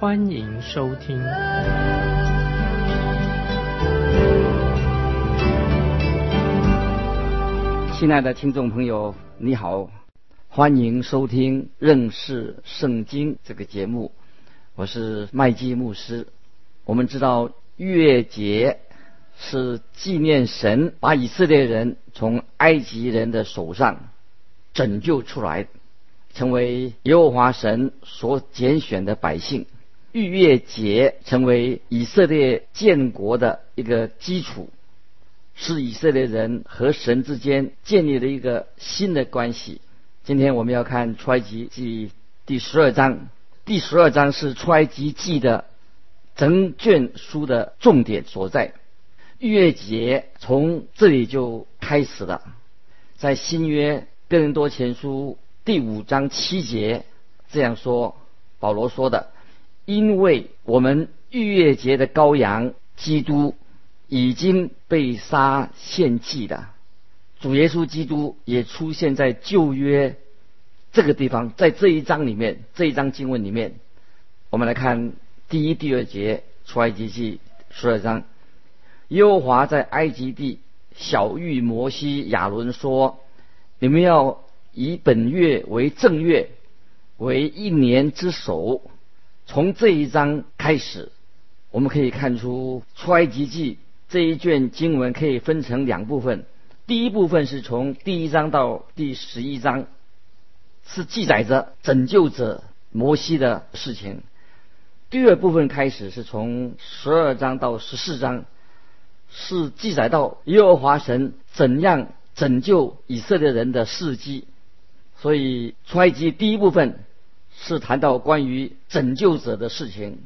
欢迎收听。亲爱的听众朋友，你好，欢迎收听认识圣经这个节目，我是麦基牧师。我们知道月节。是纪念神把以色列人从埃及人的手上拯救出来，成为耶和华神所拣选的百姓。逾越节成为以色列建国的一个基础，是以色列人和神之间建立了一个新的关系。今天我们要看出埃及记第十二章，第十二章是出埃及记的整卷书的重点所在。逾越节从这里就开始了，在新约哥林多前书第五章七节这样说，保罗说的：“因为我们逾越节的羔羊基督已经被杀献祭了，主耶稣基督也出现在旧约这个地方，在这一章里面，这一章经文里面，我们来看第一、第二节出埃及记十二章。”耶和华在埃及地小谕摩西、亚伦说：“你们要以本月为正月，为一年之首。”从这一章开始，我们可以看出出埃及记这一卷经文可以分成两部分。第一部分是从第一章到第十一章，是记载着拯救者摩西的事情。第二部分开始是从十二章到十四章。是记载到耶和华神怎样拯救以色列人的事迹，所以出埃及第一部分是谈到关于拯救者的事情。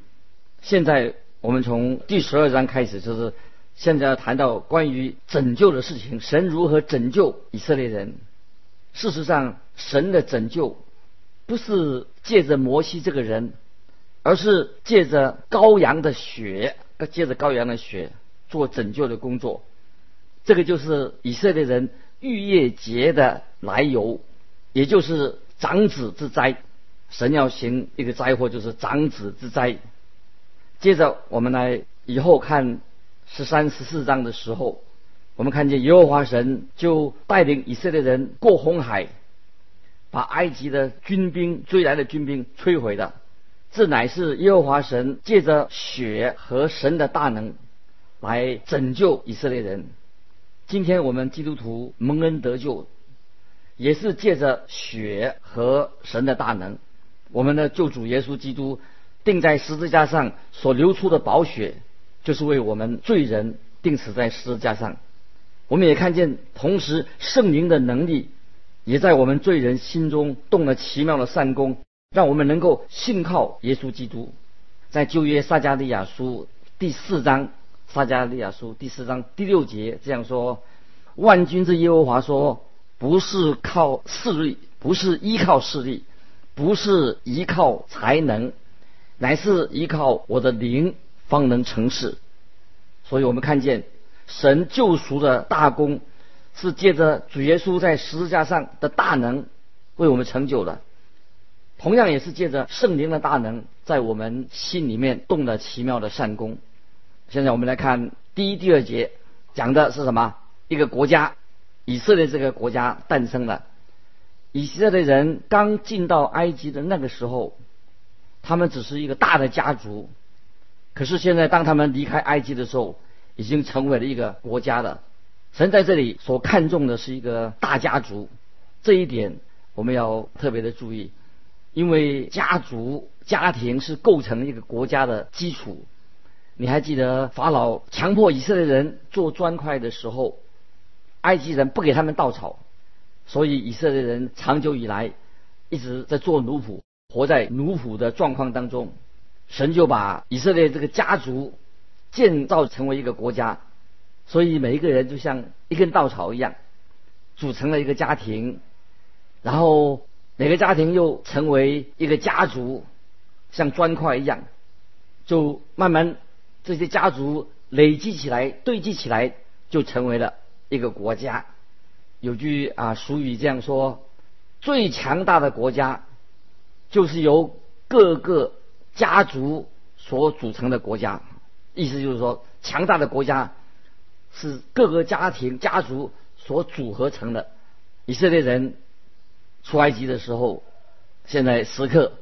现在我们从第十二章开始，就是现在要谈到关于拯救的事情，神如何拯救以色列人。事实上，神的拯救不是借着摩西这个人，而是借着羔羊的血，借着羔羊的血。做拯救的工作，这个就是以色列人逾越节的来由，也就是长子之灾。神要行一个灾祸，就是长子之灾。接着我们来以后看十三、十四章的时候，我们看见耶和华神就带领以色列人过红海，把埃及的军兵追来的军兵摧毁了。这乃是耶和华神借着血和神的大能。来拯救以色列人。今天我们基督徒蒙恩得救，也是借着血和神的大能。我们的救主耶稣基督钉在十字架上所流出的宝血，就是为我们罪人钉死在十字架上。我们也看见，同时圣灵的能力也在我们罪人心中动了奇妙的善功，让我们能够信靠耶稣基督。在旧约撒加利亚书第四章。撒加利亚书第四章第六节这样说：“万军之耶和华说，不是靠势力，不是依靠势力，不是依靠才能，乃是依靠我的灵，方能成事。”所以我们看见神救赎的大功，是借着主耶稣在十字架上的大能为我们成就的。同样也是借着圣灵的大能，在我们心里面动了奇妙的善功。现在我们来看第一、第二节，讲的是什么？一个国家，以色列这个国家诞生了。以色列人刚进到埃及的那个时候，他们只是一个大的家族。可是现在，当他们离开埃及的时候，已经成为了一个国家了。神在这里所看重的是一个大家族，这一点我们要特别的注意，因为家族、家庭是构成一个国家的基础。你还记得法老强迫以色列人做砖块的时候，埃及人不给他们稻草，所以以色列人长久以来一直在做奴仆，活在奴仆的状况当中。神就把以色列这个家族建造成为一个国家，所以每一个人就像一根稻草一样，组成了一个家庭，然后每个家庭又成为一个家族，像砖块一样，就慢慢这些家族累积起来、堆积起来，就成为了一个国家。有句啊俗语这样说：最强大的国家，就是由各个家族所组成的国家。意思就是说，强大的国家是各个家庭家族所组合成的。以色列人出埃及的时候，现在时刻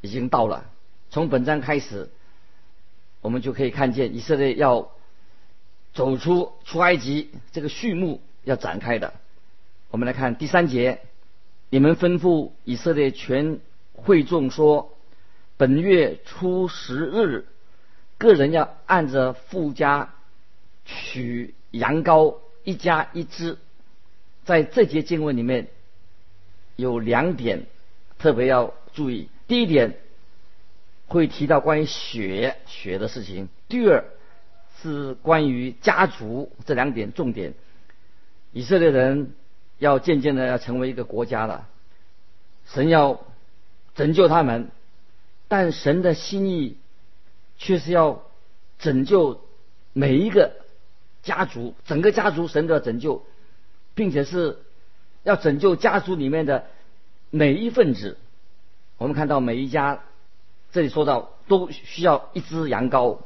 已经到了。从本章开始，我们就可以看见以色列要走出出埃及这个序幕要展开的。我们来看第三节，你们吩咐以色列全会众说：本月初十日，个人要按着富家取羊羔一家一只。在这节经文里面有两点特别要注意：第一点会提到关于血血的事情；第二是关于家族这两点重点。以色列人。要渐渐的要成为一个国家了，神要拯救他们，但神的心意却是要拯救每一个家族，整个家族神都要拯救，并且是要拯救家族里面的每一份子。我们看到每一家这里说到都需要一只羊羔，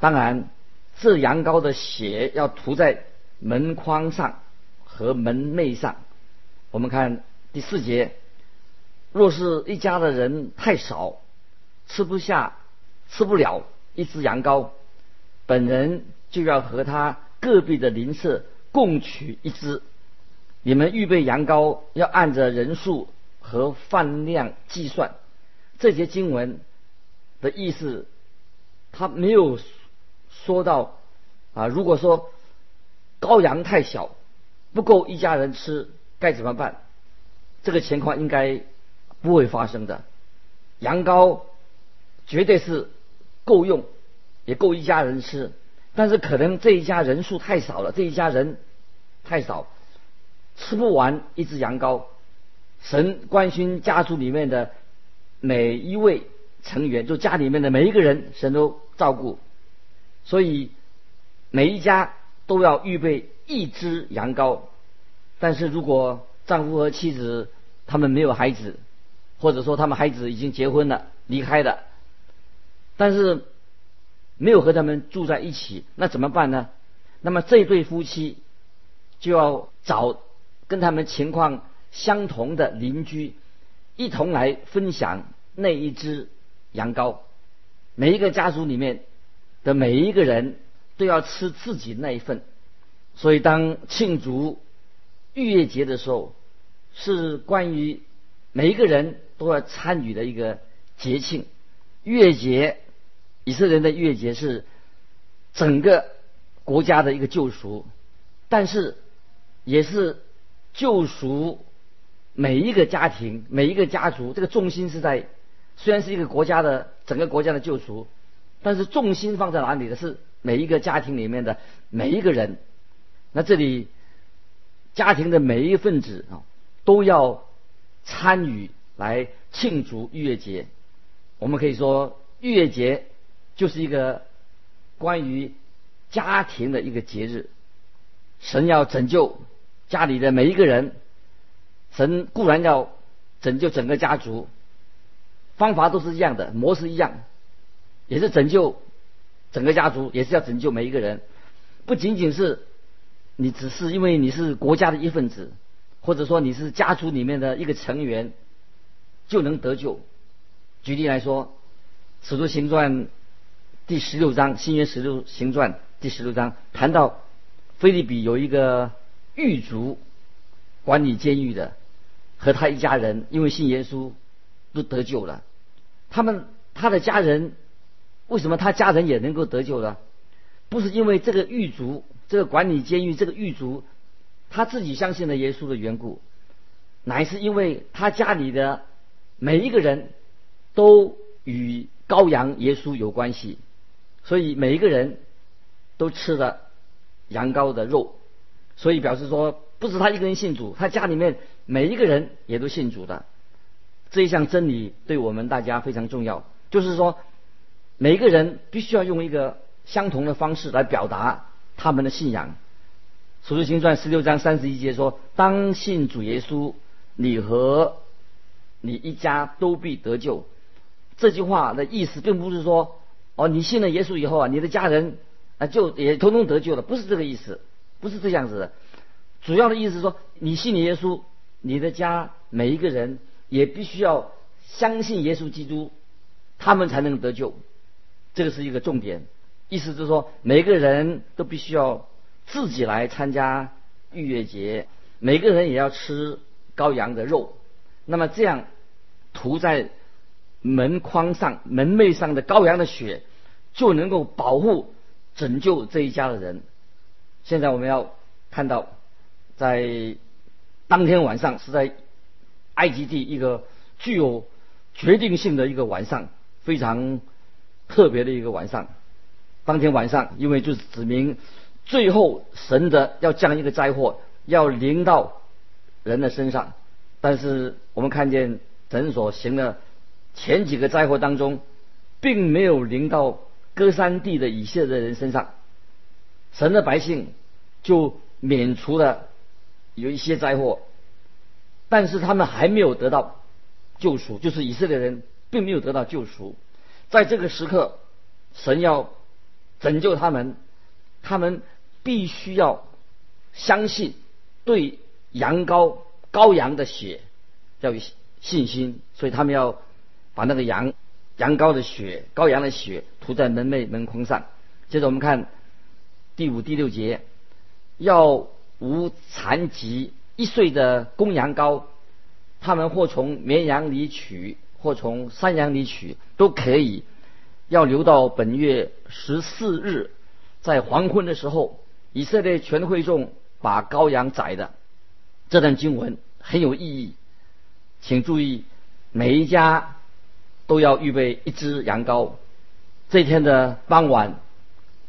当然这羊羔的血要涂在门框上。和门楣上，我们看第四节。若是一家的人太少，吃不下、吃不了一只羊羔，本人就要和他隔壁的邻舍共取一只。你们预备羊羔要按着人数和饭量计算。这些经文的意思，他没有说到啊。如果说羔羊太小，不够一家人吃该怎么办？这个情况应该不会发生的。羊羔绝对是够用，也够一家人吃。但是可能这一家人数太少了，这一家人太少，吃不完一只羊羔。神关心家族里面的每一位成员，就家里面的每一个人，神都照顾。所以每一家都要预备。一只羊羔，但是如果丈夫和妻子他们没有孩子，或者说他们孩子已经结婚了离开了，但是没有和他们住在一起，那怎么办呢？那么这对夫妻就要找跟他们情况相同的邻居，一同来分享那一只羊羔。每一个家族里面的每一个人都要吃自己那一份。所以，当庆祝逾越节的时候，是关于每一个人都要参与的一个节庆。逾越节，以色列人的逾越节是整个国家的一个救赎，但是也是救赎每一个家庭、每一个家族。这个重心是在，虽然是一个国家的整个国家的救赎，但是重心放在哪里的是每一个家庭里面的每一个人。那这里家庭的每一份子啊，都要参与来庆祝逾越节。我们可以说，逾越节就是一个关于家庭的一个节日。神要拯救家里的每一个人，神固然要拯救整个家族，方法都是一样的，模式一样，也是拯救整个家族，也是要拯救每一个人，不仅仅是。你只是因为你是国家的一份子，或者说你是家族里面的一个成员，就能得救。举例来说，《使徒行传》第十六章，《新约使徒行传》第十六章谈到，菲利比有一个狱卒管理监狱的，和他一家人因为信耶稣都得救了。他们他的家人为什么他家人也能够得救呢？不是因为这个狱卒。这个管理监狱这个狱卒，他自己相信了耶稣的缘故，乃是因为他家里的每一个人都与羔羊耶稣有关系，所以每一个人都吃了羊羔的肉，所以表示说，不止他一个人信主，他家里面每一个人也都信主的。这一项真理对我们大家非常重要，就是说，每一个人必须要用一个相同的方式来表达他们的信仰。《使徒行传》十六章三十一节说：“当信主耶稣，你和你一家都必得救。”这句话的意思并不是说，哦，你信了耶稣以后啊，你的家人啊就也通通得救了，不是这个意思，不是这样子的。主要的意思是说，你信了耶稣，你的家每一个人也必须要相信耶稣基督，他们才能得救。这个是一个重点，意思就是说，每个人都必须要。自己来参加逾越节，每个人也要吃羔羊的肉。那么这样涂在门框上、门楣上的羔羊的血，就能够保护、拯救这一家的人。现在我们要看到，在当天晚上是在埃及地一个具有决定性的一个晚上，非常特别的一个晚上。当天晚上，因为就是指明。最后，神的要降一个灾祸，要临到人的身上。但是我们看见神所行的前几个灾祸当中，并没有临到歌山地的以色列人身上。神的百姓就免除了有一些灾祸，但是他们还没有得到救赎，就是以色列人并没有得到救赎。在这个时刻，神要拯救他们。他们必须要相信对羊羔羔羊的血要有信心，所以他们要把那个羊羊羔的血羔羊的血涂在门楣门框上。接着我们看第五、第六节，要无残疾一岁的公羊羔，他们或从绵羊里取，或从山羊里取，都可以。要留到本月十四日。在黄昏的时候，以色列全会众把羔羊宰的。这段经文很有意义，请注意，每一家都要预备一只羊羔。这天的傍晚，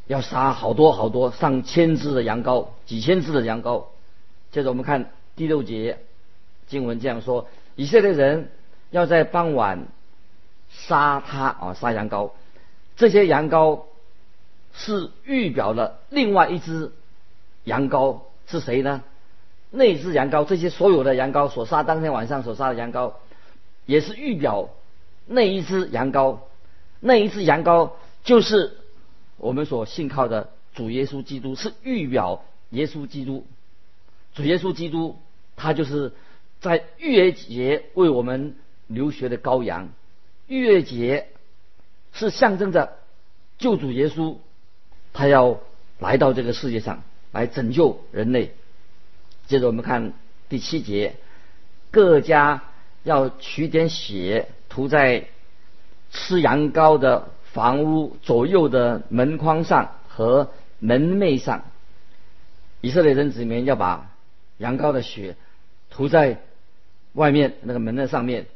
要杀好多好多上千只的羊羔，几千只的羊羔。接着我们看第六节经文这样说：以色列人要在傍晚杀他啊，杀羊羔。这些羊羔。是预表了另外一只羊羔是谁呢？那只羊羔，这些所有的羊羔所杀当天晚上所杀的羊羔，也是预表那一只羊羔。那一只羊羔就是我们所信靠的主耶稣基督，是预表耶稣基督。主耶稣基督，他就是在逾越节为我们流血的羔羊。逾越节是象征着救主耶稣。他要来到这个世界上来拯救人类。接着我们看第七节，各家要取点血涂在吃羊羔的房屋左右的门框上和门楣上。以色列人子民要把羊羔的血涂在外面那个门的上面。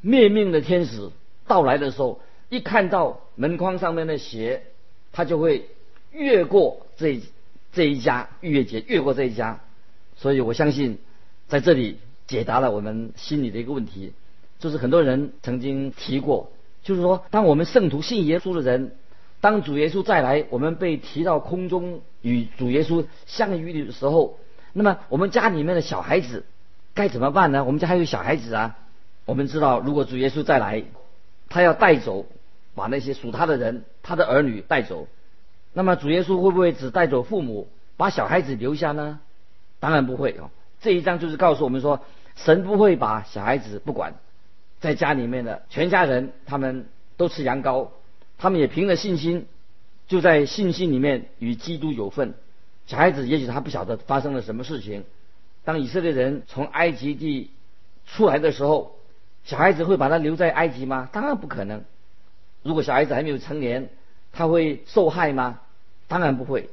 灭命的天使到来的时候，一看到门框上面的鞋，他就会。越过这这一家逾越节，越过这一家，所以我相信在这里解答了我们心里的一个问题，就是很多人曾经提过，就是说，当我们圣徒信耶稣的人，当主耶稣再来，我们被提到空中与主耶稣相遇的时候，那么我们家里面的小孩子该怎么办呢？我们家还有小孩子啊，我们知道，如果主耶稣再来，他要带走，把那些属他的人，他的儿女带走。那么主耶稣会不会只带走父母，把小孩子留下呢？当然不会哦。这一章就是告诉我们说，神不会把小孩子不管，在家里面的全家人他们都吃羊羔，他们也凭着信心，就在信心里面与基督有份。小孩子也许他不晓得发生了什么事情。当以色列人从埃及地出来的时候，小孩子会把他留在埃及吗？当然不可能。如果小孩子还没有成年，他会受害吗？当然不会。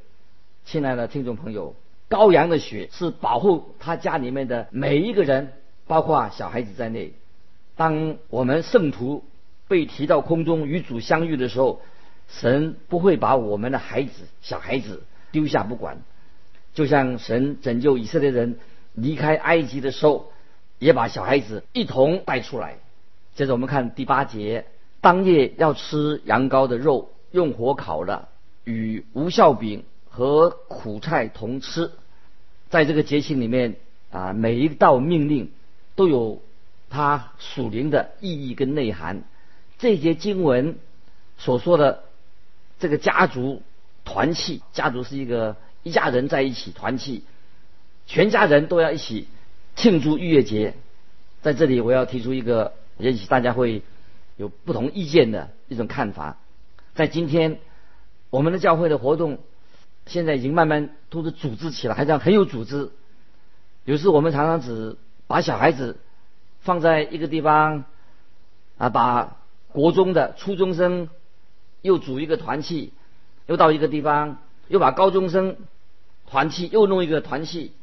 亲爱的听众朋友，羔羊的血是保护他家里面的每一个人，包括小孩子在内。当我们圣徒被提到空中与主相遇的时候，神不会把我们的孩子、小孩子丢下不管，就像神拯救以色列人离开埃及的时候，也把小孩子一同带出来。接着我们看第八节，当夜要吃羊羔的肉，用火烤了，与无酵饼和苦菜同吃。在这个节庆里面啊，每一道命令都有它属灵的意义跟内涵。这节经文所说的这个家族团契，家族是一个一家人在一起团契，全家人都要一起庆祝逾越节。在这里，我要提出一个也许大家会有不同意见的一种看法。在今天，我们的教会的活动现在已经慢慢都是组织起来，还这样很有组织。有时我们常常只把小孩子放在一个地方啊，把国中的初中生又组一个团契，又到一个地方，又把高中生团契又弄一个团契，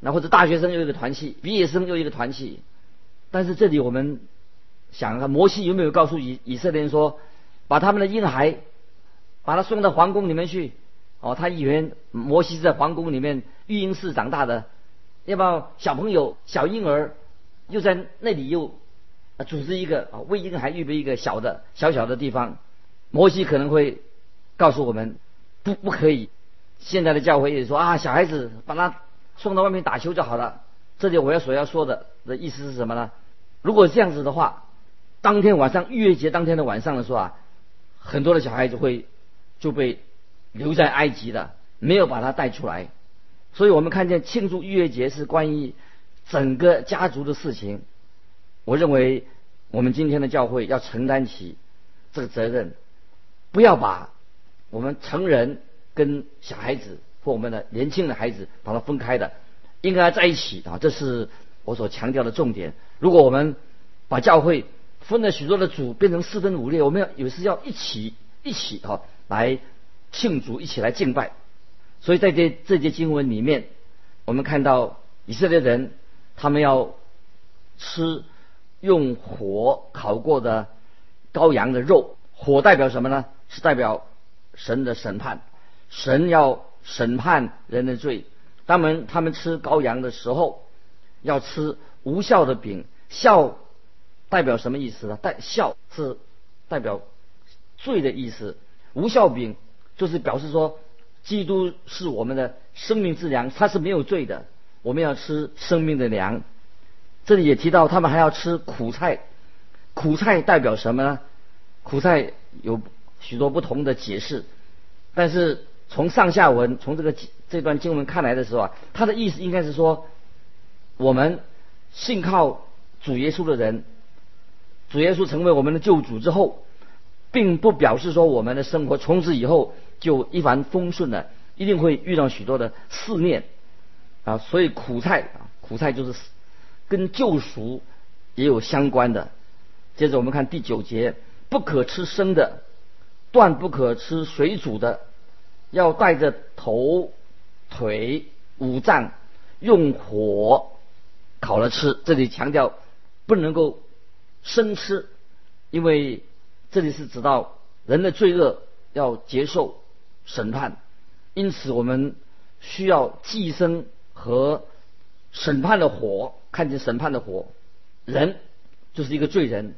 那或者大学生又一个团契，毕业生又一个团契。但是这里我们想看摩西有没有告诉以以色列人说，把他们的婴孩把他送到皇宫里面去？哦，他以为摩西是在皇宫里面育婴室长大的，要不要小朋友小婴儿又在那里又？组织一个啊，为婴孩预备一个小的小小的地方。摩西可能会告诉我们，不不可以。现在的教会也说啊，小孩子把他送到外面打球就好了。这里我要所要说的的意思是什么呢？如果这样子的话，当天晚上逾越节当天的晚上的时候啊，很多的小孩子会就被留在埃及的，没有把他带出来。所以我们看见庆祝逾越节是关于整个家族的事情。我认为，我们今天的教会要承担起这个责任，不要把我们成人跟小孩子或我们的年轻的孩子把它分开的，应该在一起啊！这是我所强调的重点。如果我们把教会分了许多的组，变成四分五裂，我们要有时要一起一起哈来庆祝，一起来敬拜。所以在这这节经文里面，我们看到以色列人他们要吃。用火烤过的羔羊的肉，火代表什么呢？是代表神的审判，神要审判人的罪。他们他们吃羔羊的时候，要吃无效的饼，效代表什么意思呢？代孝是代表罪的意思，无效饼就是表示说，基督是我们的生命之粮，他是没有罪的，我们要吃生命的粮。这里也提到，他们还要吃苦菜。苦菜代表什么呢？苦菜有许多不同的解释，但是从上下文，从这个这段经文看来的时候啊，它的意思应该是说，我们信靠主耶稣的人，主耶稣成为我们的救主之后，并不表示说我们的生活从此以后就一帆风顺了，一定会遇到许多的试炼啊。所以苦菜啊，苦菜就是。跟救赎也有相关的。接着我们看第九节，不可吃生的，断不可吃水煮的，要带着头、腿、五脏用火烤了吃。这里强调不能够生吃，因为这里是指到人的罪恶要接受审判，因此我们需要寄生和审判的火。看见审判的火，人就是一个罪人，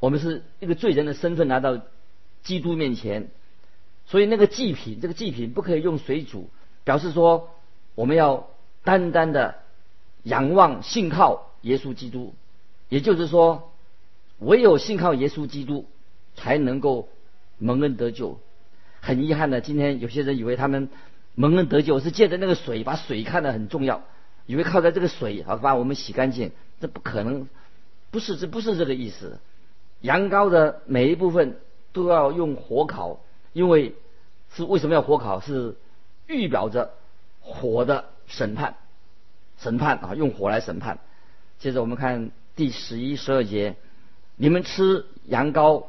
我们是一个罪人的身份来到基督面前，所以那个祭品，这个祭品不可以用水煮，表示说我们要单单的仰望信靠耶稣基督，也就是说，唯有信靠耶稣基督才能够蒙恩得救。很遗憾的，今天有些人以为他们蒙恩得救是借着那个水，把水看得很重要。以为靠在这个水啊把我们洗干净，这不可能，不是这不是这个意思。羊羔的每一部分都要用火烤，因为是为什么要火烤？是预表着火的审判，审判啊，用火来审判。接着我们看第十一、十二节，你们吃羊羔，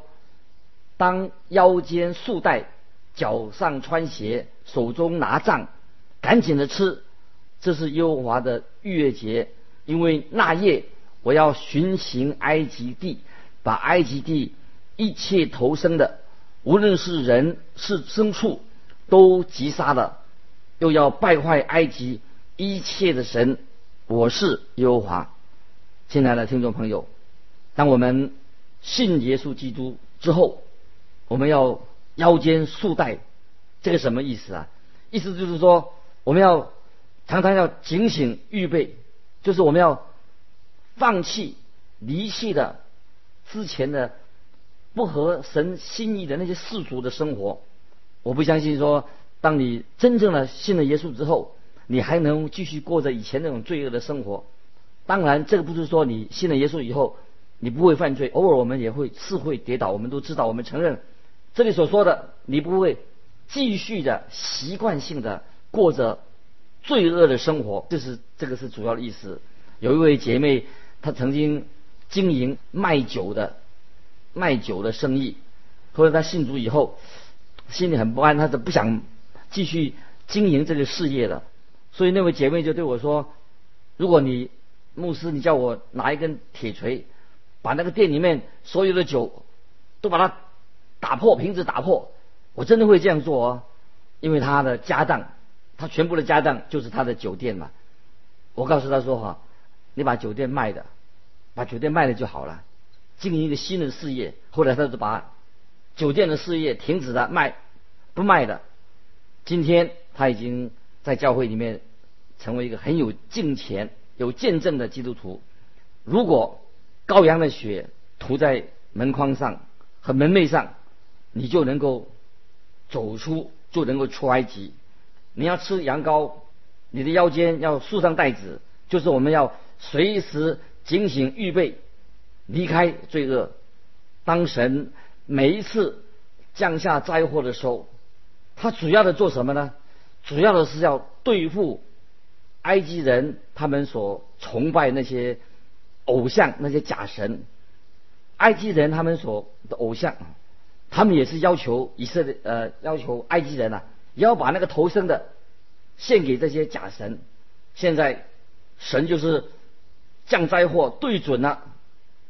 当腰间束带，脚上穿鞋，手中拿杖，赶紧的吃。这是耶和华的逾越节，因为那夜我要巡行埃及地，把埃及地一切投生的，无论是人是牲畜，都击杀了，又要败坏埃及一切的神。我是耶和华。亲爱的听众朋友，当我们信耶稣基督之后，我们要腰间束带，这个什么意思啊？意思就是说，我们要常常要警醒预备，就是我们要放弃离弃的之前的不合神心意的那些世俗的生活。我不相信说，当你真正的信了耶稣之后，你还能继续过着以前那种罪恶的生活。当然，这个不是说你信了耶稣以后你不会犯罪，偶尔我们也会是会跌倒，我们都知道，我们承认。这里所说的，你不会继续的习惯性的过着罪恶的生活，这是这个是主要的意思。有一位姐妹，她曾经经营卖酒的卖酒的生意，后来她信主以后，心里很不安，她是不想继续经营这个事业的。所以那位姐妹就对我说：“如果你牧师，你叫我拿一根铁锤，把那个店里面所有的酒都把它。”打破瓶子，打破，我真的会这样做哦，因为他的家当，他全部的家当就是他的酒店嘛。我告诉他说哈，你把酒店卖的，把酒店卖了就好了，经营一个新的事业。后来他就把酒店的事业停止了，卖不卖的。今天他已经在教会里面成为一个很有敬虔、有见证的基督徒。如果羔羊的血涂在门框上和门楣上，你就能够走出，就能够出埃及。你要吃羊羔，你的腰间要束上带子，就是我们要随时警醒预备离开罪恶。当神每一次降下灾祸的时候，他主要的做什么呢？主要的是要对付埃及人他们所崇拜那些偶像、那些假神。埃及人他们所的偶像。他们也是要求以色列呃，要求埃及人呐，也要把那个头生的献给这些假神。现在神就是降灾祸，对准了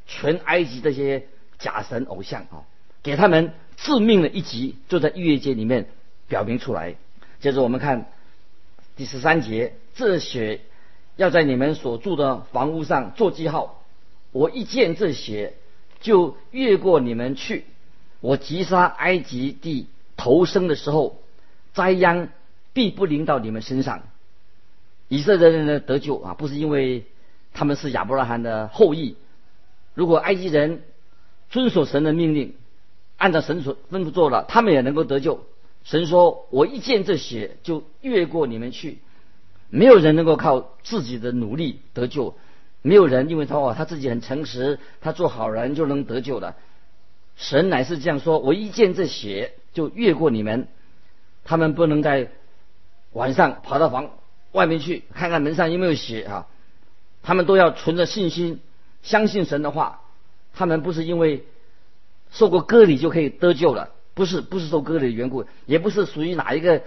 全埃及这些假神偶像啊，给他们致命的一击，就在逾越节里面表明出来。接着我们看第十三节，这血要在你们所住的房屋上做记号，我一见这血，就越过你们去。我击杀埃及地投生的时候，灾殃必不临到你们身上。以色列人的得救啊，不是因为他们是亚伯拉罕的后裔。如果埃及人遵守神的命令，按照神所吩咐做了，他们也能够得救。神说：“我一见这血，就越过你们去。”没有人能够靠自己的努力得救，没有人因为他哦他自己很诚实，他做好人就能得救的。神乃是这样说：我一见这血，就越过你们。他们不能在晚上跑到房外面去看看门上有没有血啊！他们都要存着信心，相信神的话。他们不是因为受过割礼就可以得救了，不是，不是受割礼的缘故，也不是属于哪一个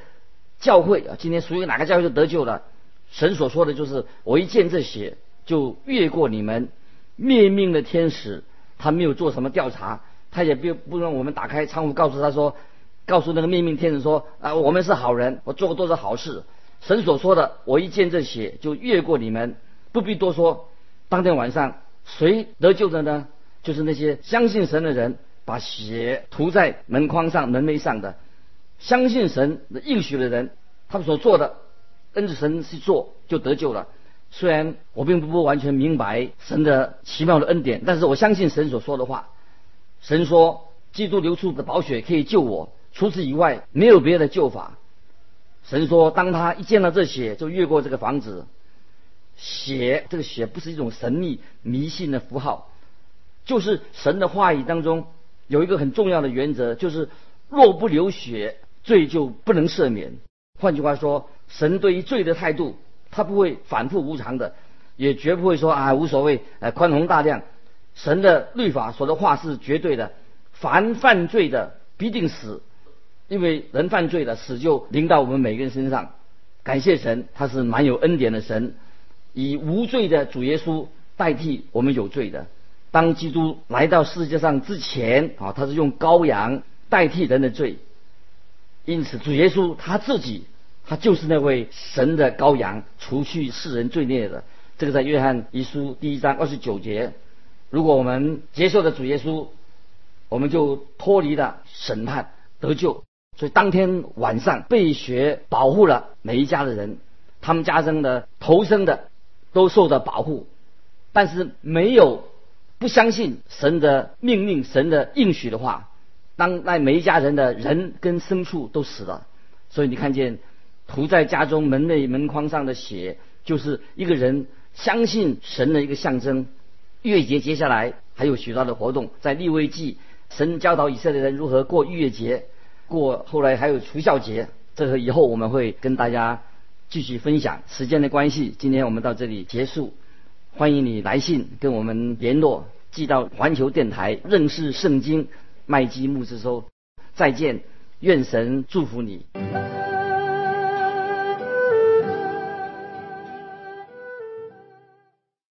教会啊。今天属于哪个教会就得救了？神所说的就是：我一见这血，就越过你们。灭命的天使，他没有做什么调查。他也不不让我们打开窗户，告诉他说，告诉那个灭命天使说啊，我们是好人，我做过多少好事。神所说的，我一见这血就越过你们，不必多说。当天晚上谁得救的呢？就是那些相信神的人，把血涂在门框上、门楣上的，相信神的应许的人，他们所做的，跟着神去做就得救了。虽然我并不完全明白神的奇妙的恩典，但是我相信神所说的话。神说：“基督流出的宝血可以救我，除此以外没有别的救法。”神说：“当他一见到这血，就越过这个房子。血，这个血不是一种神秘迷信的符号，就是神的话语当中有一个很重要的原则，就是若不流血，罪就不能赦免。换句话说，神对于罪的态度，他不会反复无常的，也绝不会说啊无所谓，呃宽宏大量。”神的律法说的话是绝对的，凡犯罪的必定死，因为人犯罪了，死就临到我们每个人身上。感谢神，他是蛮有恩典的神，以无罪的主耶稣代替我们有罪的。当基督来到世界上之前啊，他是用羔羊代替人的罪，因此主耶稣他自己，他就是那位神的羔羊，除去世人罪孽的。这个在约翰一书第一章二十九节。如果我们接受了主耶稣，我们就脱离了审判，得救。所以当天晚上，被血保护了每一家的人，他们家中的、投生的都受到保护，但是没有不相信神的命令、神的应许的话。当那每一家人的人跟牲畜都死了，所以你看见涂在家中门内门框上的血，就是一个人相信神的一个象征。月节接下来还有许多的活动，在立位记，神教导以色列人如何过月节，过后来还有除孝节，这个以后我们会跟大家继续分享。时间的关系，今天我们到这里结束。欢迎你来信跟我们联络，寄到环球电台认识圣经。麦基牧师说：“再见，愿神祝福你。”